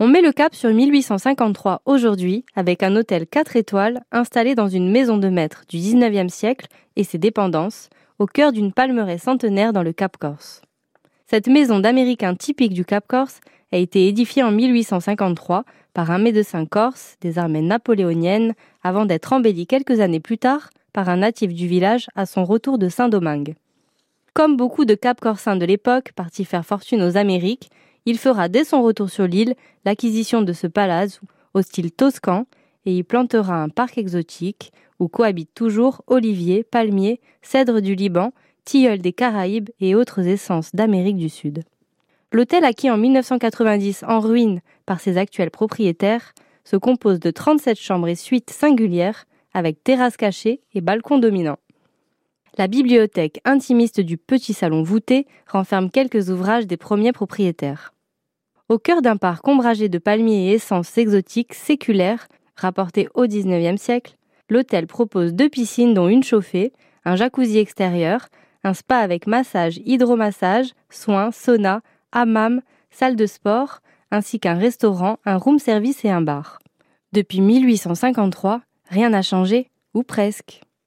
On met le cap sur 1853 aujourd'hui avec un hôtel 4 étoiles installé dans une maison de maître du 19e siècle et ses dépendances au cœur d'une palmeraie centenaire dans le Cap Corse. Cette maison d'Américains typique du Cap Corse a été édifiée en 1853 par un médecin corse des armées napoléoniennes avant d'être embellie quelques années plus tard par un natif du village à son retour de Saint-Domingue. Comme beaucoup de Cap-Corsins de l'époque partis faire fortune aux Amériques, il fera dès son retour sur l'île l'acquisition de ce palace au style toscan et y plantera un parc exotique où cohabitent toujours oliviers, palmiers, cèdres du Liban, tilleuls des Caraïbes et autres essences d'Amérique du Sud. L'hôtel acquis en 1990 en ruine par ses actuels propriétaires se compose de 37 chambres et suites singulières avec terrasse cachée et balcon dominant. La bibliothèque intimiste du petit salon voûté renferme quelques ouvrages des premiers propriétaires. Au cœur d'un parc ombragé de palmiers et essences exotiques séculaires rapportés au XIXe siècle, l'hôtel propose deux piscines dont une chauffée, un jacuzzi extérieur, un spa avec massage, hydromassage, soins, sauna, hammam, salle de sport, ainsi qu'un restaurant, un room service et un bar. Depuis 1853, rien n'a changé, ou presque.